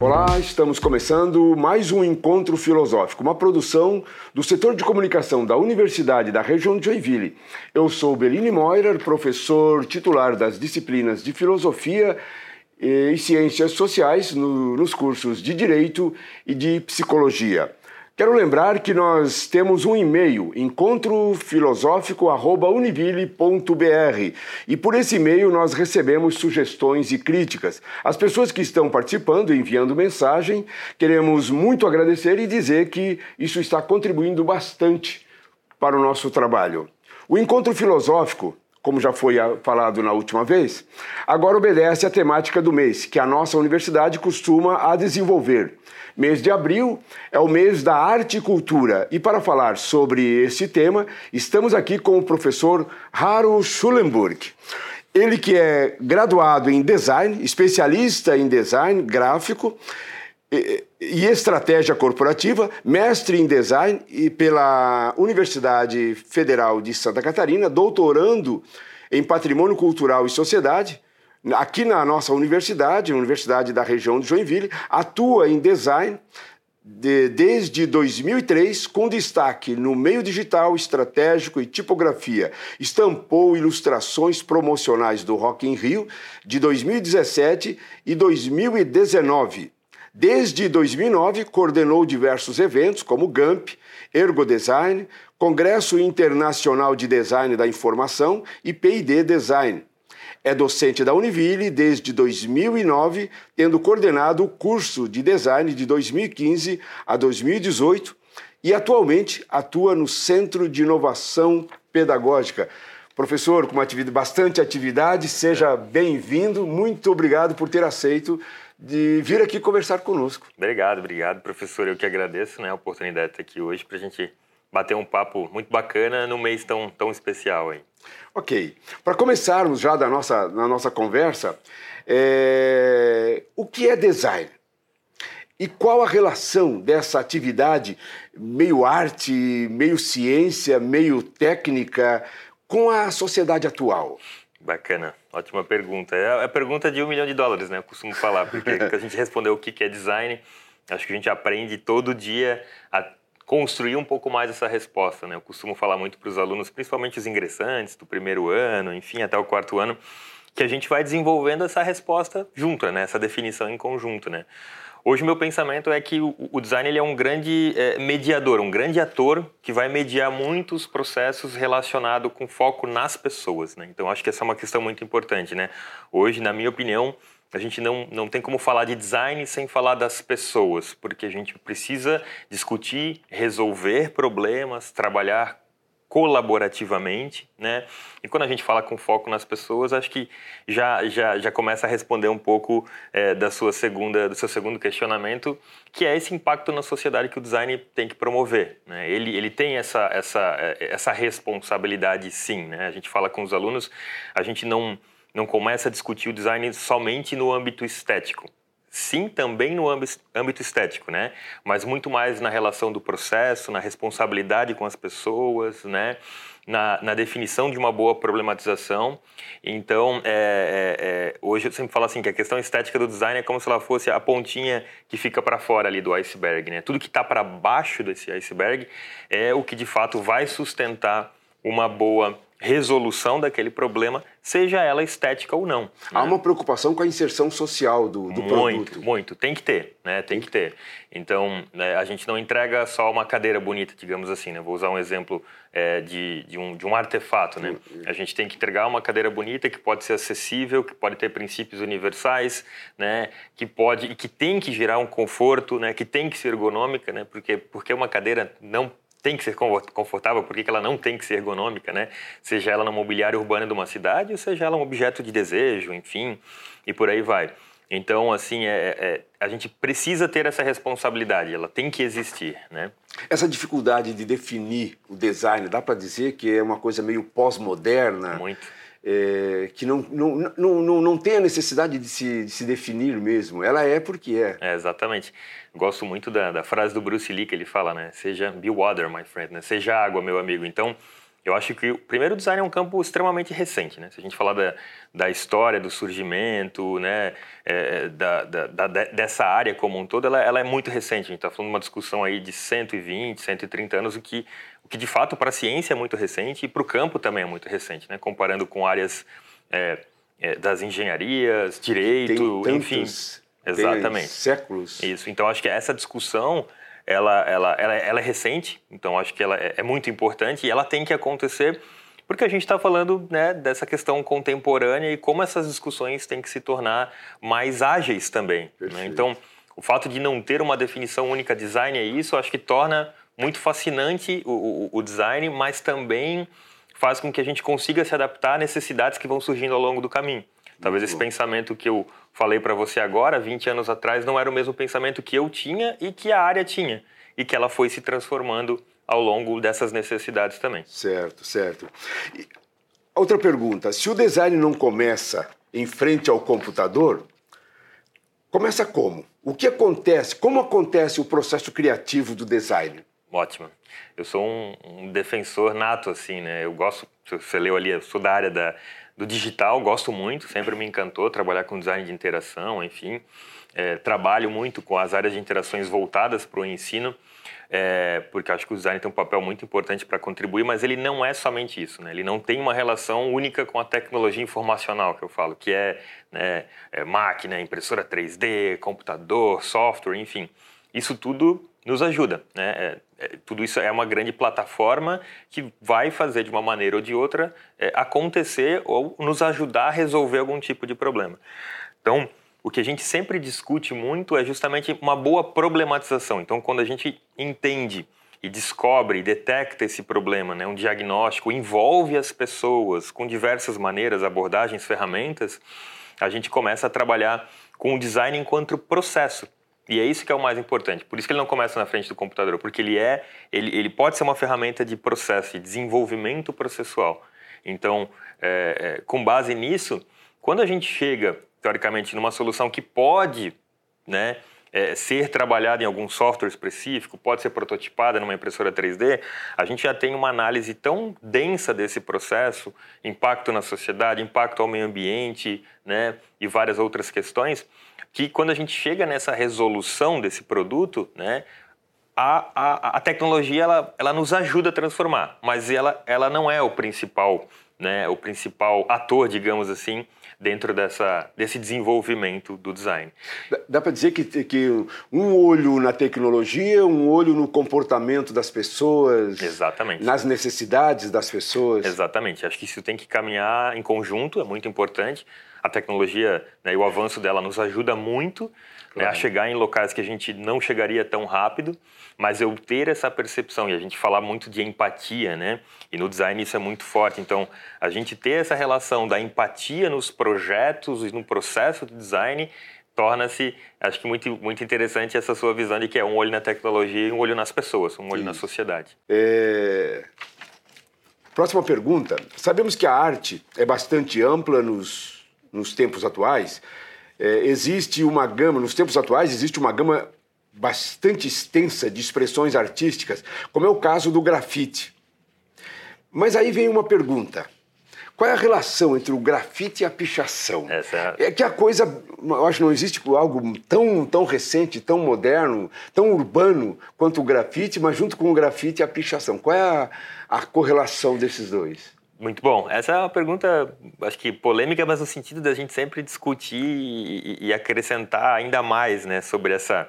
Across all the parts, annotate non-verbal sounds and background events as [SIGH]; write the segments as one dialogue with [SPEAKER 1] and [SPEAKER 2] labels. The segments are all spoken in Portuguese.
[SPEAKER 1] Olá, estamos começando mais um encontro filosófico, uma produção do setor de comunicação da Universidade da região de Joinville. Eu sou Beline Moirer, professor titular das disciplinas de filosofia e ciências sociais no, nos cursos de direito e de psicologia. Quero lembrar que nós temos um e-mail, encontrofilosófico.univille.br, e por esse e-mail nós recebemos sugestões e críticas. As pessoas que estão participando, enviando mensagem, queremos muito agradecer e dizer que isso está contribuindo bastante para o nosso trabalho. O encontro filosófico como já foi falado na última vez, agora obedece à temática do mês, que a nossa universidade costuma a desenvolver. Mês de abril é o mês da arte e cultura, e para falar sobre esse tema, estamos aqui com o professor Haro Schulenburg. Ele que é graduado em design, especialista em design gráfico, e estratégia corporativa, mestre em design e pela Universidade Federal de Santa Catarina, doutorando em patrimônio cultural e sociedade. Aqui na nossa universidade, Universidade da região de Joinville, atua em design de, desde 2003, com destaque no meio digital, estratégico e tipografia. Estampou ilustrações promocionais do Rock in Rio de 2017 e 2019 Desde 2009, coordenou diversos eventos, como GAMP, Ergo Design, Congresso Internacional de Design da Informação e P&D Design. É docente da Univille desde 2009, tendo coordenado o curso de design de 2015 a 2018 e atualmente atua no Centro de Inovação Pedagógica. Professor, com atividade, bastante atividade, seja bem-vindo. Muito obrigado por ter aceito de vir aqui conversar conosco.
[SPEAKER 2] Obrigado, obrigado, professor. Eu que agradeço né, a oportunidade de estar aqui hoje para a gente bater um papo muito bacana no mês tão, tão especial aí.
[SPEAKER 1] Ok. Para começarmos já da nossa, na nossa conversa, é... o que é design? E qual a relação dessa atividade, meio arte, meio ciência, meio técnica, com a sociedade atual?
[SPEAKER 2] Bacana, ótima pergunta. É a pergunta de um milhão de dólares, né? Eu costumo falar, porque [LAUGHS] a gente respondeu o que é design, acho que a gente aprende todo dia a construir um pouco mais essa resposta, né? Eu costumo falar muito para os alunos, principalmente os ingressantes do primeiro ano, enfim, até o quarto ano, que a gente vai desenvolvendo essa resposta junto, né? Essa definição em conjunto, né? Hoje meu pensamento é que o, design ele é um grande é, mediador, um grande ator que vai mediar muitos processos relacionados com foco nas pessoas. Né? Então acho que essa é uma questão muito importante. Né? Hoje, na minha opinião, a gente não, não tem como falar de design sem falar das pessoas, porque a gente precisa discutir, resolver problemas, trabalhar colaborativamente, né? E quando a gente fala com foco nas pessoas, acho que já já, já começa a responder um pouco é, da sua segunda do seu segundo questionamento, que é esse impacto na sociedade que o design tem que promover, né? Ele ele tem essa essa essa responsabilidade, sim, né? A gente fala com os alunos, a gente não não começa a discutir o design somente no âmbito estético sim também no âmbito estético, né? Mas muito mais na relação do processo, na responsabilidade com as pessoas, né? Na, na definição de uma boa problematização. Então, é, é, é, hoje eu sempre falo assim que a questão estética do design é como se ela fosse a pontinha que fica para fora ali do iceberg, né? Tudo que está para baixo desse iceberg é o que de fato vai sustentar uma boa resolução daquele problema, seja ela estética ou não.
[SPEAKER 1] Há né? uma preocupação com a inserção social do, do
[SPEAKER 2] muito,
[SPEAKER 1] produto.
[SPEAKER 2] Muito, muito. Tem que ter, né? Tem que ter. Então, né, a gente não entrega só uma cadeira bonita, digamos assim, né? Vou usar um exemplo é, de, de, um, de um artefato, né? A gente tem que entregar uma cadeira bonita que pode ser acessível, que pode ter princípios universais, né? Que pode e que tem que gerar um conforto, né? Que tem que ser ergonômica, né? Porque, porque uma cadeira não tem que ser confortável, por que ela não tem que ser ergonômica, né? Seja ela no mobiliário urbano de uma cidade, ou seja ela um objeto de desejo, enfim, e por aí vai. Então, assim, é, é, a gente precisa ter essa responsabilidade, ela tem que existir, né?
[SPEAKER 1] Essa dificuldade de definir o design, dá para dizer que é uma coisa meio pós-moderna?
[SPEAKER 2] Muito
[SPEAKER 1] é, que não, não, não, não, não tem a necessidade de se, de se definir mesmo. Ela é porque é.
[SPEAKER 2] é exatamente. Gosto muito da, da, frase do Bruce Lee que ele fala, né? Seja be water, my friend, né? Seja água, meu amigo. Então, Eu acho que o primeiro design é um campo extremamente recente, né? Se a gente falar da, da história, do surgimento, né, é, da, da, da, dessa área como um todo, ela, ela é muito recente. A gente está falando de uma discussão aí de 120, 130 anos, o que, o que de fato para a ciência é muito recente e para o campo também é muito recente, né? Comparando com áreas é, é, das engenharias, direito,
[SPEAKER 1] Tem
[SPEAKER 2] enfim.
[SPEAKER 1] Exatamente. séculos.
[SPEAKER 2] Isso. Então acho que essa discussão ela, ela, ela, ela é recente, então acho que ela é, é muito importante e ela tem que acontecer porque a gente está falando né, dessa questão contemporânea e como essas discussões têm que se tornar mais ágeis também. Né? Então, o fato de não ter uma definição única design é isso, acho que torna muito fascinante o, o, o design, mas também faz com que a gente consiga se adaptar a necessidades que vão surgindo ao longo do caminho. Talvez esse pensamento que eu falei para você agora, 20 anos atrás, não era o mesmo pensamento que eu tinha e que a área tinha, e que ela foi se transformando ao longo dessas necessidades também.
[SPEAKER 1] Certo, certo. E outra pergunta: se o design não começa em frente ao computador, começa como? O que acontece? Como acontece o processo criativo do design?
[SPEAKER 2] Ótimo. Eu sou um, um defensor nato, assim, né? Eu gosto, você leu ali, eu sou da área da, do digital, gosto muito, sempre me encantou trabalhar com design de interação, enfim. É, trabalho muito com as áreas de interações voltadas para o ensino, é, porque acho que o design tem um papel muito importante para contribuir, mas ele não é somente isso, né? ele não tem uma relação única com a tecnologia informacional que eu falo, que é, né, é máquina, impressora 3D, computador, software, enfim. Isso tudo nos ajuda. Né? É, é, tudo isso é uma grande plataforma que vai fazer de uma maneira ou de outra é, acontecer ou nos ajudar a resolver algum tipo de problema. Então, o que a gente sempre discute muito é justamente uma boa problematização. Então, quando a gente entende e descobre detecta esse problema, né, um diagnóstico, envolve as pessoas com diversas maneiras, abordagens, ferramentas, a gente começa a trabalhar com o design enquanto processo. E é isso que é o mais importante. Por isso que ele não começa na frente do computador, porque ele é, ele, ele pode ser uma ferramenta de processo, de desenvolvimento processual. Então, é, é, com base nisso, quando a gente chega, teoricamente, numa solução que pode, né, é, ser trabalhada em algum software específico, pode ser prototipada numa impressora 3D, a gente já tem uma análise tão densa desse processo, impacto na sociedade, impacto ao meio ambiente, né, e várias outras questões, que quando a gente chega nessa resolução desse produto, né, a, a, a tecnologia ela, ela nos ajuda a transformar, mas ela, ela não é o principal, né, o principal ator, digamos assim, dentro dessa, desse desenvolvimento do design.
[SPEAKER 1] Dá, dá para dizer que, que um olho na tecnologia, um olho no comportamento das pessoas.
[SPEAKER 2] Exatamente.
[SPEAKER 1] Nas necessidades das pessoas.
[SPEAKER 2] Exatamente. Acho que isso tem que caminhar em conjunto, é muito importante a tecnologia né, e o avanço dela nos ajuda muito claro. né, a chegar em locais que a gente não chegaria tão rápido, mas eu ter essa percepção e a gente falar muito de empatia, né? E no design isso é muito forte. Então, a gente ter essa relação da empatia nos projetos e no processo de design torna-se, acho que muito, muito interessante essa sua visão de que é um olho na tecnologia e um olho nas pessoas, um olho na sociedade.
[SPEAKER 1] É... Próxima pergunta. Sabemos que a arte é bastante ampla nos nos tempos atuais, é, existe uma gama, nos tempos atuais, existe uma gama bastante extensa de expressões artísticas, como é o caso do grafite. Mas aí vem uma pergunta. Qual é a relação entre o grafite e a pichação?
[SPEAKER 2] Essa...
[SPEAKER 1] É que a coisa, eu acho que não existe algo tão, tão recente, tão moderno, tão urbano quanto o grafite, mas junto com o grafite e a pichação. Qual é a, a correlação desses dois?
[SPEAKER 2] Muito bom. Essa é uma pergunta, acho que polêmica, mas no sentido da gente sempre discutir e, acrescentar ainda mais, né, sobre essa,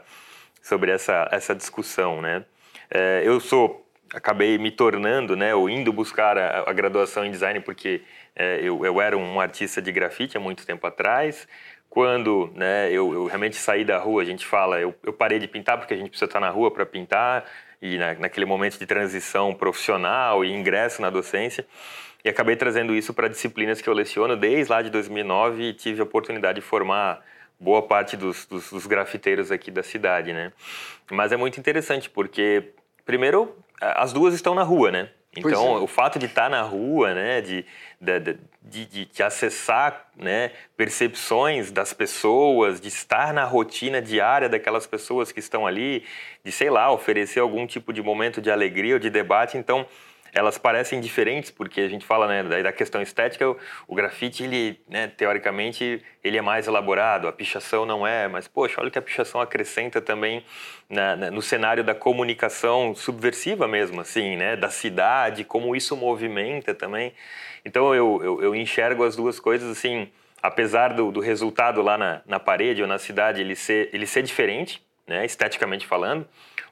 [SPEAKER 2] sobre essa, essa discussão, né. É, eu sou, acabei me tornando, né, ou indo buscar a, a graduação em design porque é, eu, eu era um artista de grafite há muito tempo atrás. Quando, né, eu, eu realmente saí da rua, a gente fala, eu, eu parei de pintar porque a gente precisa estar na rua para pintar e na, naquele momento de transição profissional e ingresso na docência. E acabei trazendo isso para disciplinas que eu leciono desde lá de 2009 e tive a oportunidade de formar boa parte dos, dos, dos grafiteiros aqui da cidade, né? Mas é muito interessante porque, primeiro, as duas estão na rua, né? Então, é. o fato de estar na rua, né, de, de, de, de, acessar né, percepções das pessoas, de estar na rotina diária daquelas pessoas que estão ali, de, sei lá, oferecer algum tipo de momento de alegria ou de debate. Então, elas parecem diferentes porque a gente fala né, da, questão estética, o, grafite, ele, né, teoricamente, ele é mais elaborado, a pichação não é, mas poxa, olha que a pichação acrescenta também na, na, no cenário da comunicação subversiva mesmo, assim, né, da cidade, como isso movimenta também. Então eu, eu, eu enxergo as duas coisas assim, apesar do, do resultado lá na, na parede ou na cidade ele ser, ele ser diferente, né, esteticamente falando,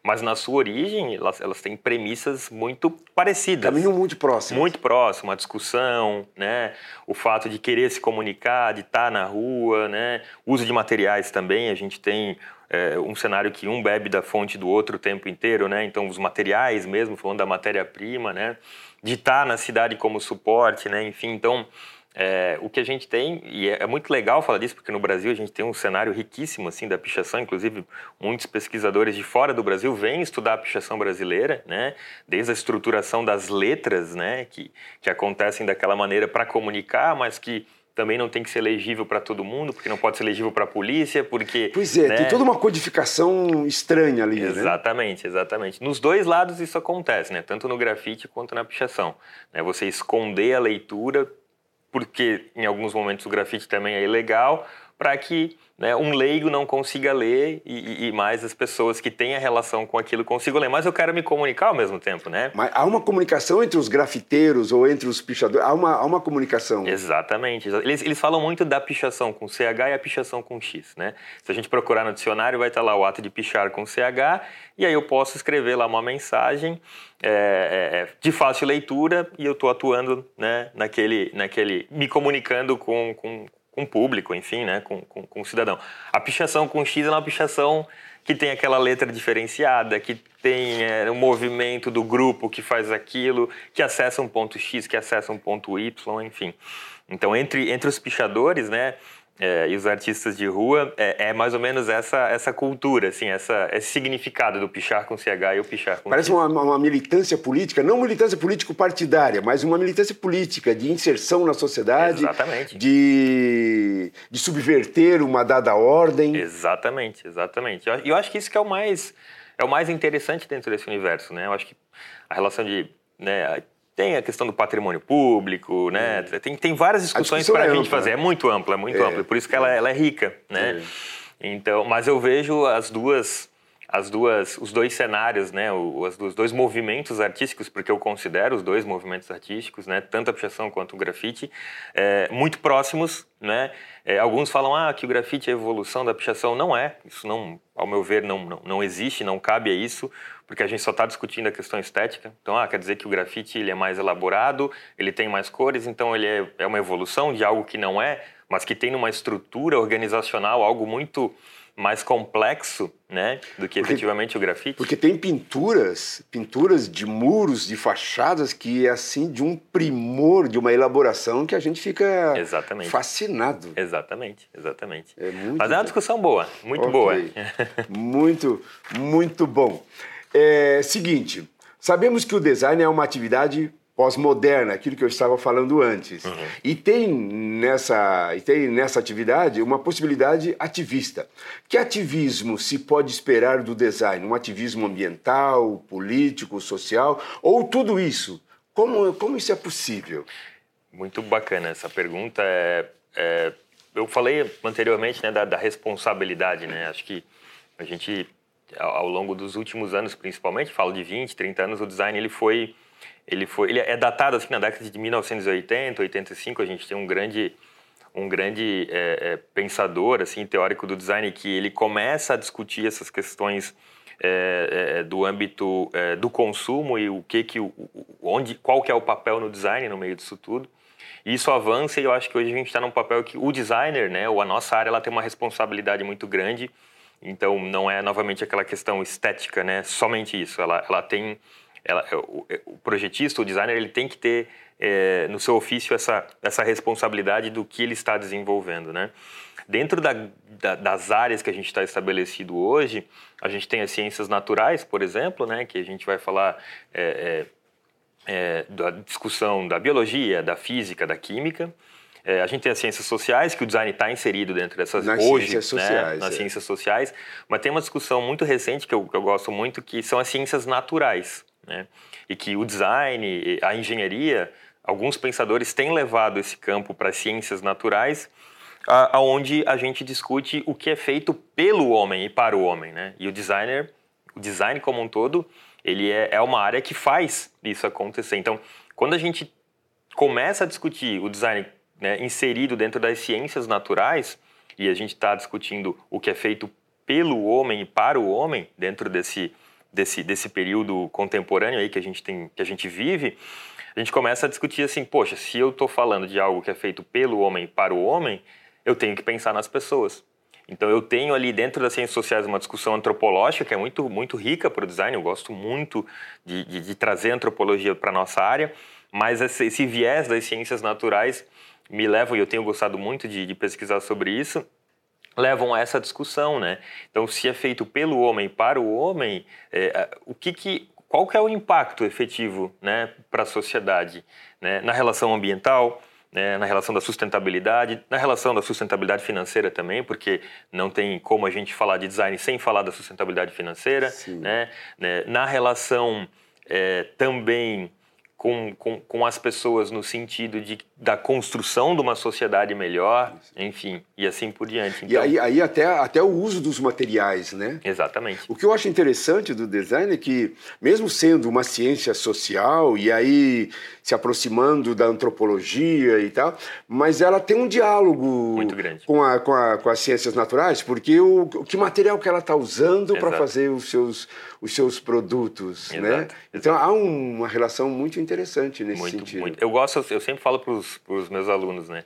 [SPEAKER 2] mas na sua origem elas, elas têm premissas muito parecidas.
[SPEAKER 1] Caminho muito próximo.
[SPEAKER 2] Muito próximo, a discussão, né? o fato de querer se comunicar, de estar na rua, né? uso de materiais também, a gente tem é, um cenário que um bebe da fonte do outro o tempo inteiro, né? então os materiais mesmo, falando da matéria-prima, né? de estar na cidade como suporte, né? enfim, então é, o que a gente tem, e é, é, muito legal falar disso, porque no Brasil a gente tem um cenário riquíssimo assim da pichação, inclusive muitos pesquisadores de fora do Brasil vêm estudar a pichação brasileira, né? desde a estruturação das letras, né? que, que acontecem daquela maneira para comunicar, mas que também não tem que ser legível para todo mundo, porque não pode ser legível para a polícia, porque...
[SPEAKER 1] Pois é,
[SPEAKER 2] né?
[SPEAKER 1] tem toda uma codificação estranha ali,
[SPEAKER 2] né? Exatamente, né? exatamente. Nos dois lados isso acontece, né? Tanto no grafite quanto na pichação. Né? Você esconder a leitura porque em alguns momentos o grafite também é ilegal, para que né, um leigo não consiga ler e, e, mais as pessoas que têm a relação com aquilo consigam ler. Mas eu quero me comunicar ao mesmo tempo, né?
[SPEAKER 1] Mas há uma comunicação entre os grafiteiros ou entre os pichadores? Há uma, há uma comunicação?
[SPEAKER 2] Exatamente. Eles, eles falam muito da pichação com CH e a pichação com X, né? Se a gente procurar no dicionário, vai estar lá o ato de pichar com CH e aí eu posso escrever lá uma mensagem é, é, é de fácil leitura e eu estou atuando né, naquele, naquele... me comunicando com, com com o público, enfim, né, com, com, com o cidadão. A pichação com X é uma pichação que tem aquela letra diferenciada, que tem é, um movimento do grupo que faz aquilo, que acessa um ponto X, que acessa um ponto Y, enfim. Então, entre, entre os pichadores, né, é, e os artistas de rua é, é, mais ou menos essa essa cultura, assim, essa, esse significado do pichar com CH e o pichar com
[SPEAKER 1] Parece uma, uma, militância política, não militância político-partidária, mas uma militância política de inserção na sociedade,
[SPEAKER 2] exatamente.
[SPEAKER 1] De, de subverter uma dada ordem.
[SPEAKER 2] Exatamente, exatamente. E eu, eu acho que isso que é o mais é o mais interessante dentro desse universo, né? Eu acho que a relação de né, tem a questão do patrimônio público, né? Hum. Tem, tem várias discussões para a, é gente fazer. Né? É muito ampla, é muito é. ampla. Por isso que ela, ela é rica, né? É. Então, mas eu vejo as duas as duas, os dois cenários, né, os, os dois movimentos artísticos, porque eu considero os dois movimentos artísticos, né, tanto a pichação quanto o grafite, é, muito próximos, né. É, alguns falam ah, que o grafite é a evolução da pichação, não é. Isso não, ao meu ver, não, não, não existe, não cabe a isso, porque a gente só está discutindo a questão estética. Então, ah, quer dizer que o grafite ele é mais elaborado, ele tem mais cores, então ele é, é uma evolução de algo que não é, mas que tem uma estrutura organizacional, algo muito mais complexo, né, do que porque, efetivamente o grafite.
[SPEAKER 1] Porque tem pinturas, pinturas de muros, de fachadas que é assim de um primor, de uma elaboração que a gente fica
[SPEAKER 2] exatamente.
[SPEAKER 1] fascinado.
[SPEAKER 2] Exatamente, exatamente. É muito Mas é uma discussão boa, muito okay. boa.
[SPEAKER 1] muito, muito bom. É, seguinte, sabemos que o design é uma atividade pós-moderna, aquilo que eu estava falando antes. Uhum. E tem nessa, e tem nessa atividade uma possibilidade ativista. Que ativismo se pode esperar do design? Um ativismo ambiental, político, social ou tudo isso? Como, como isso é possível?
[SPEAKER 2] Muito bacana essa pergunta. É, é, eu falei anteriormente né, da, da responsabilidade, né? Acho que a gente, ao longo dos últimos anos, principalmente, falo de 20, 30 anos, o design ele foi ele foi, ele é datado assim na década de 1980, 85. A gente tem um grande, um grande é, é, pensador, assim, teórico do design que ele começa a discutir essas questões é, é do âmbito é, do consumo e o que que, onde, qual que é o papel no design no meio disso tudo. E isso avança e eu acho que hoje a gente está num papel que o designer, né, ou a nossa área, ela tem uma responsabilidade muito grande. Então não é novamente aquela questão estética, né, somente isso. Ela, ela tem ela, o, o, projetista, o designer, ele tem que ter é, no seu ofício essa, essa responsabilidade do que ele está desenvolvendo, né? Dentro da, da, das áreas que a gente está estabelecido hoje, a gente tem as ciências naturais, por exemplo, né, que a gente vai falar é, é, é da discussão da biologia, da física, da química. É, a gente tem as ciências sociais, que o design está inserido dentro dessas
[SPEAKER 1] nas
[SPEAKER 2] hoje,
[SPEAKER 1] ciências
[SPEAKER 2] né,
[SPEAKER 1] sociais,
[SPEAKER 2] nas
[SPEAKER 1] é.
[SPEAKER 2] ciências sociais, mas tem uma discussão muito recente que eu, que eu gosto muito, que são as ciências naturais. né? E que o design, a engenharia, alguns pensadores têm levado esse campo para as ciências naturais, aonde a, a gente discute o que é feito pelo homem e para o homem, né? E o designer, o design como um todo, ele é, é uma área que faz isso acontecer. Então, quando a gente começa a discutir o design né, inserido dentro das ciências naturais, e a gente está discutindo o que é feito pelo homem e para o homem dentro desse, desse, desse período contemporâneo aí que a gente tem que a gente vive, a gente começa a discutir assim, poxa, se eu estou falando de algo que é feito pelo homem e para o homem, eu tenho que pensar nas pessoas. Então eu tenho ali dentro das ciências sociais uma discussão antropológica que é muito muito rica para o design. Eu gosto muito de, de, de trazer antropologia para nossa área, mas esse, esse, viés das ciências naturais me leva e eu tenho gostado muito de, de pesquisar sobre isso levam a essa discussão, né? Então, se é feito pelo homem para o homem, é, o que, que qual que é o impacto efetivo, né, para a sociedade, né, na relação ambiental, né, na relação da sustentabilidade, na relação da sustentabilidade financeira também, porque não tem como a gente falar de design sem falar da sustentabilidade financeira, né, né, na relação é, também com, com, com as pessoas no sentido de, da construção de uma sociedade melhor, enfim, e assim por diante.
[SPEAKER 1] Então, e aí, aí até, até o uso dos materiais, né?
[SPEAKER 2] Exatamente.
[SPEAKER 1] O que eu acho interessante do design é que, mesmo sendo uma ciência social, e aí se aproximando da antropologia e tal, mas ela tem um diálogo
[SPEAKER 2] Muito grande.
[SPEAKER 1] Com, a, com, a, com as ciências naturais, porque o, que material que ela está usando para fazer os seus, os seus produtos, né? Exato. né? Então há uma relação muito interessante nesse
[SPEAKER 2] muito,
[SPEAKER 1] sentido.
[SPEAKER 2] Muito. Eu gosto, eu sempre falo para os meus alunos, né?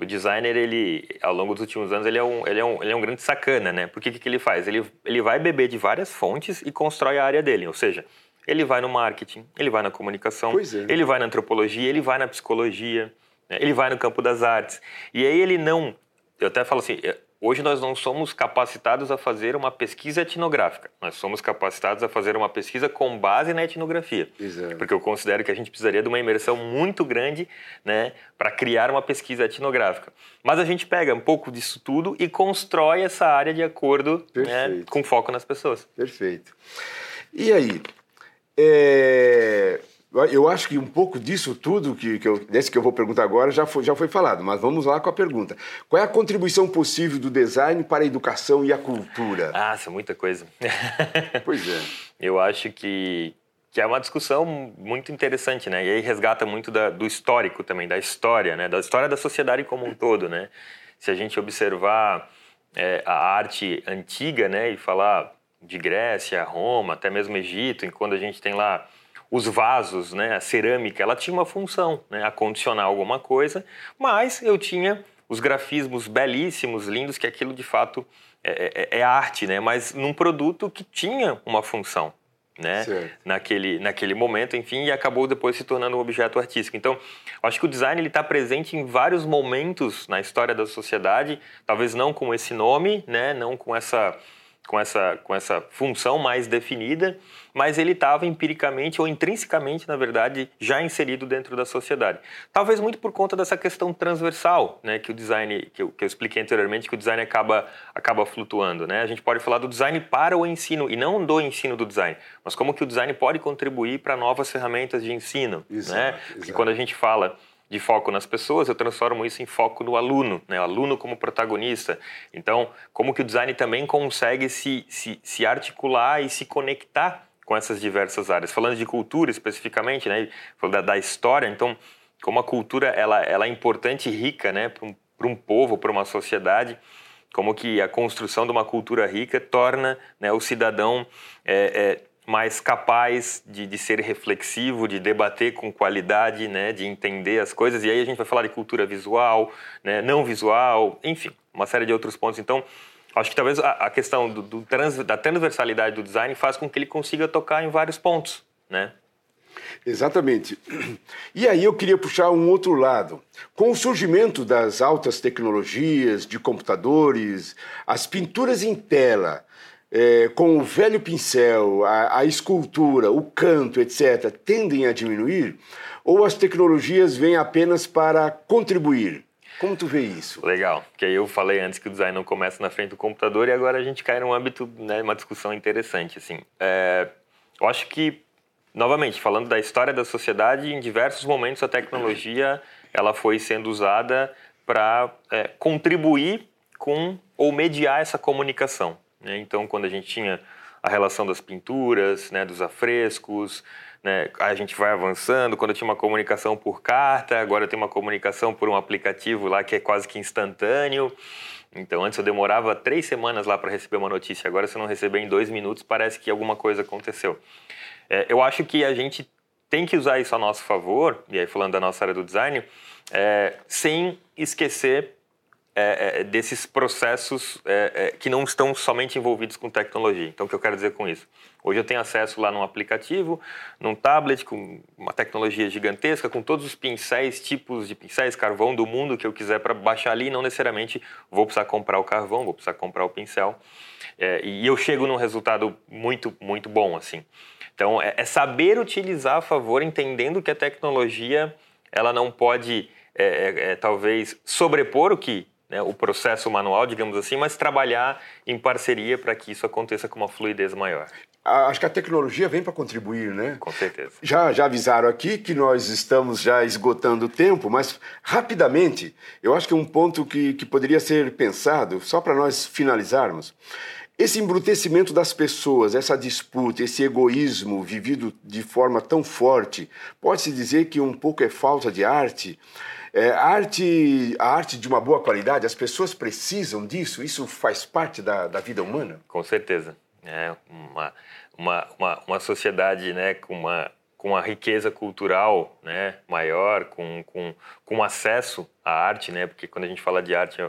[SPEAKER 2] O designer, ele, ao longo dos últimos anos, ele é um, ele é um, ele é um grande sacana, né? Porque o que, que ele faz? Ele, ele vai beber de várias fontes e constrói a área dele. Ou seja, ele vai no marketing, ele vai na comunicação, é. ele vai na antropologia, ele vai na psicologia, né? ele vai no campo das artes. E aí ele não. Eu até falo assim: hoje nós não somos capacitados a fazer uma pesquisa etnográfica, nós somos capacitados a fazer uma pesquisa com base na etnografia.
[SPEAKER 1] Exato.
[SPEAKER 2] Porque eu considero que a gente precisaria de uma imersão muito grande né, para criar uma pesquisa etnográfica. Mas a gente pega um pouco disso tudo e constrói essa área de acordo né, com foco nas pessoas.
[SPEAKER 1] Perfeito. E aí, é, eu acho que um pouco disso tudo que, que eu, desse que eu vou perguntar agora já foi, já foi falado, mas vamos lá com a pergunta. Qual é a contribuição possível do design para a educação e a cultura?
[SPEAKER 2] Ah, isso é muita coisa. [LAUGHS]
[SPEAKER 1] pois é.
[SPEAKER 2] Eu acho que, que é uma discussão muito interessante, né? E aí resgata muito da, do histórico também, da história, né? Da história da sociedade como um todo, né? Se a gente observar é, a arte antiga, né? E falar de Grécia, Roma, até mesmo Egito, e quando a gente tem lá os vasos, né, a cerâmica, ela tinha uma função, né, acondicionar alguma coisa, mas eu tinha os grafismos belíssimos, lindos, que aquilo de fato é, é, é arte, né, mas num produto que tinha uma função. Né? Naquele, naquele momento, enfim, e acabou depois se tornando um objeto artístico. Então, acho que o design está presente em vários momentos na história da sociedade, talvez não com esse nome, né? não com essa com essa, com essa função mais definida, mas ele estava empiricamente ou intrinsecamente, na verdade, já inserido dentro da sociedade. Talvez muito por conta dessa questão transversal, né, que o design, que eu, que eu expliquei anteriormente, que o design acaba, acaba flutuando. Né? A gente pode falar do design para o ensino e não do ensino do design, mas como que o design pode contribuir para novas ferramentas de ensino.
[SPEAKER 1] Exato,
[SPEAKER 2] né? Porque quando a gente fala de foco nas pessoas, eu transformo isso em foco no aluno, né? o aluno como protagonista. Então, como que o design também consegue se, se, se articular e se conectar com essas diversas áreas. Falando de cultura especificamente, né? da, da história, então, como a cultura ela, ela é importante e rica né? para um, um povo, para uma sociedade, como que a construção de uma cultura rica torna né, o cidadão é, é, mais capaz de, de, ser reflexivo, de debater com qualidade, né, de entender as coisas. E aí a gente vai falar de cultura visual, né, não visual, enfim, uma série de outros pontos. Então, acho que talvez a, a questão do, do trans, da transversalidade do design faz com que ele consiga tocar em vários pontos, né?
[SPEAKER 1] Exatamente. [CLEARS THROAT] E aí eu queria puxar um outro lado. Com o surgimento das altas tecnologias, de computadores, as pinturas em tela, é, com o velho pincel, a, a, escultura, o canto, etc., tendem a diminuir? Ou as tecnologias vêm apenas para contribuir? Como tu vê isso?
[SPEAKER 2] Legal, que aí eu falei antes que o design não começa na frente do computador e agora a gente cai num âmbito, né, uma discussão interessante, assim. É, eu acho que novamente, falando da história da sociedade, em diversos momentos a tecnologia ela foi sendo usada para é, contribuir com ou mediar essa comunicação. Né? Então, quando a gente tinha a relação das pinturas, né, dos afrescos, né, a gente vai avançando. Quando eu tinha uma comunicação por carta, agora tem uma comunicação por um aplicativo lá que é quase que instantâneo. Então, antes eu demorava três semanas lá para receber uma notícia. Agora, se eu não receber em dois minutos, parece que alguma coisa aconteceu. É, eu acho que a gente tem que usar isso a nosso favor, e aí falando da nossa área do design, é, sem esquecer é, é, desses processos é, é, que não estão somente envolvidos com tecnologia. Então, o que eu quero dizer com isso? Hoje eu tenho acesso lá num aplicativo, num tablet com uma tecnologia gigantesca, com todos os pincéis, tipos de pincéis, carvão do mundo que eu quiser para baixar ali. Não necessariamente vou precisar comprar o carvão, vou precisar comprar o pincel. É, e eu chego num resultado muito, muito bom, assim. Então, é, é saber utilizar a favor, entendendo que a tecnologia ela não pode, é, talvez, sobrepor o que né, o processo manual, digamos assim, mas trabalhar em parceria para que isso aconteça com uma fluidez maior.
[SPEAKER 1] Acho que a tecnologia vem para contribuir, né?
[SPEAKER 2] Com certeza.
[SPEAKER 1] Já, já avisaram aqui que nós estamos já esgotando o tempo, mas rapidamente, eu acho que um ponto que, que poderia ser pensado, só para nós finalizarmos, esse embrutecimento das pessoas, essa disputa, esse egoísmo vivido de forma tão forte, pode-se dizer que um pouco é falta de arte? É, a, arte, a arte de uma boa qualidade, as pessoas precisam disso? Isso faz parte da, da vida humana?
[SPEAKER 2] Com certeza. É uma, uma, uma, uma sociedade né, com uma com uma riqueza cultural né, maior, com, com, com acesso à arte, né, porque quando a gente fala de arte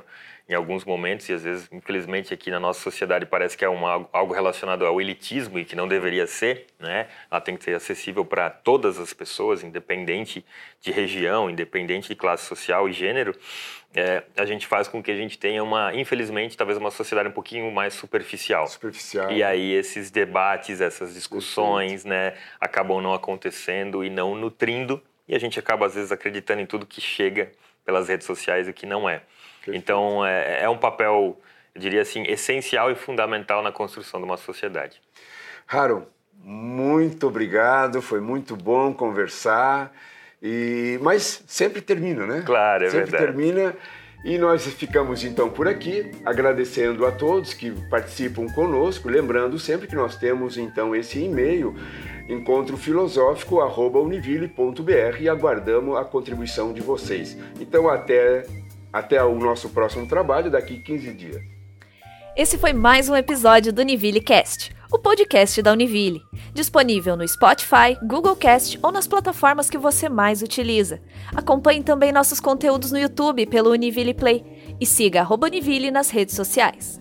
[SPEAKER 2] em alguns momentos, e às vezes, infelizmente, aqui na nossa sociedade parece que é uma, algo relacionado ao elitismo e que não deveria ser, né? Ela tem que ser acessível para todas as pessoas, independente de região, independente de classe social e gênero. É, a gente faz com que a gente tenha uma, infelizmente, talvez uma sociedade um pouquinho mais superficial.
[SPEAKER 1] Superficial.
[SPEAKER 2] E aí esses debates, essas discussões, Perfeito. né, acabam não acontecendo e não nutrindo, e a gente acaba às vezes acreditando em tudo que chega pelas redes sociais e que não é. Então, é, é um papel, eu diria assim, essencial e fundamental na construção de uma sociedade.
[SPEAKER 1] Harold, muito obrigado, foi muito bom conversar. E, mas sempre termina, né?
[SPEAKER 2] Claro, é
[SPEAKER 1] sempre
[SPEAKER 2] verdade.
[SPEAKER 1] Sempre termina. E nós ficamos então por aqui, agradecendo a todos que participam conosco, lembrando sempre que nós temos então esse e-mail encontrofilosófico@univille.br e aguardamos a contribuição de vocês. Então até até o nosso próximo trabalho daqui 15 dias.
[SPEAKER 3] Esse foi mais um episódio do Univille Cast, o podcast da Univille, disponível no Spotify, Google Cast ou nas plataformas que você mais utiliza. Acompanhe também nossos conteúdos no YouTube pelo Univille Play e siga a Univille nas redes sociais.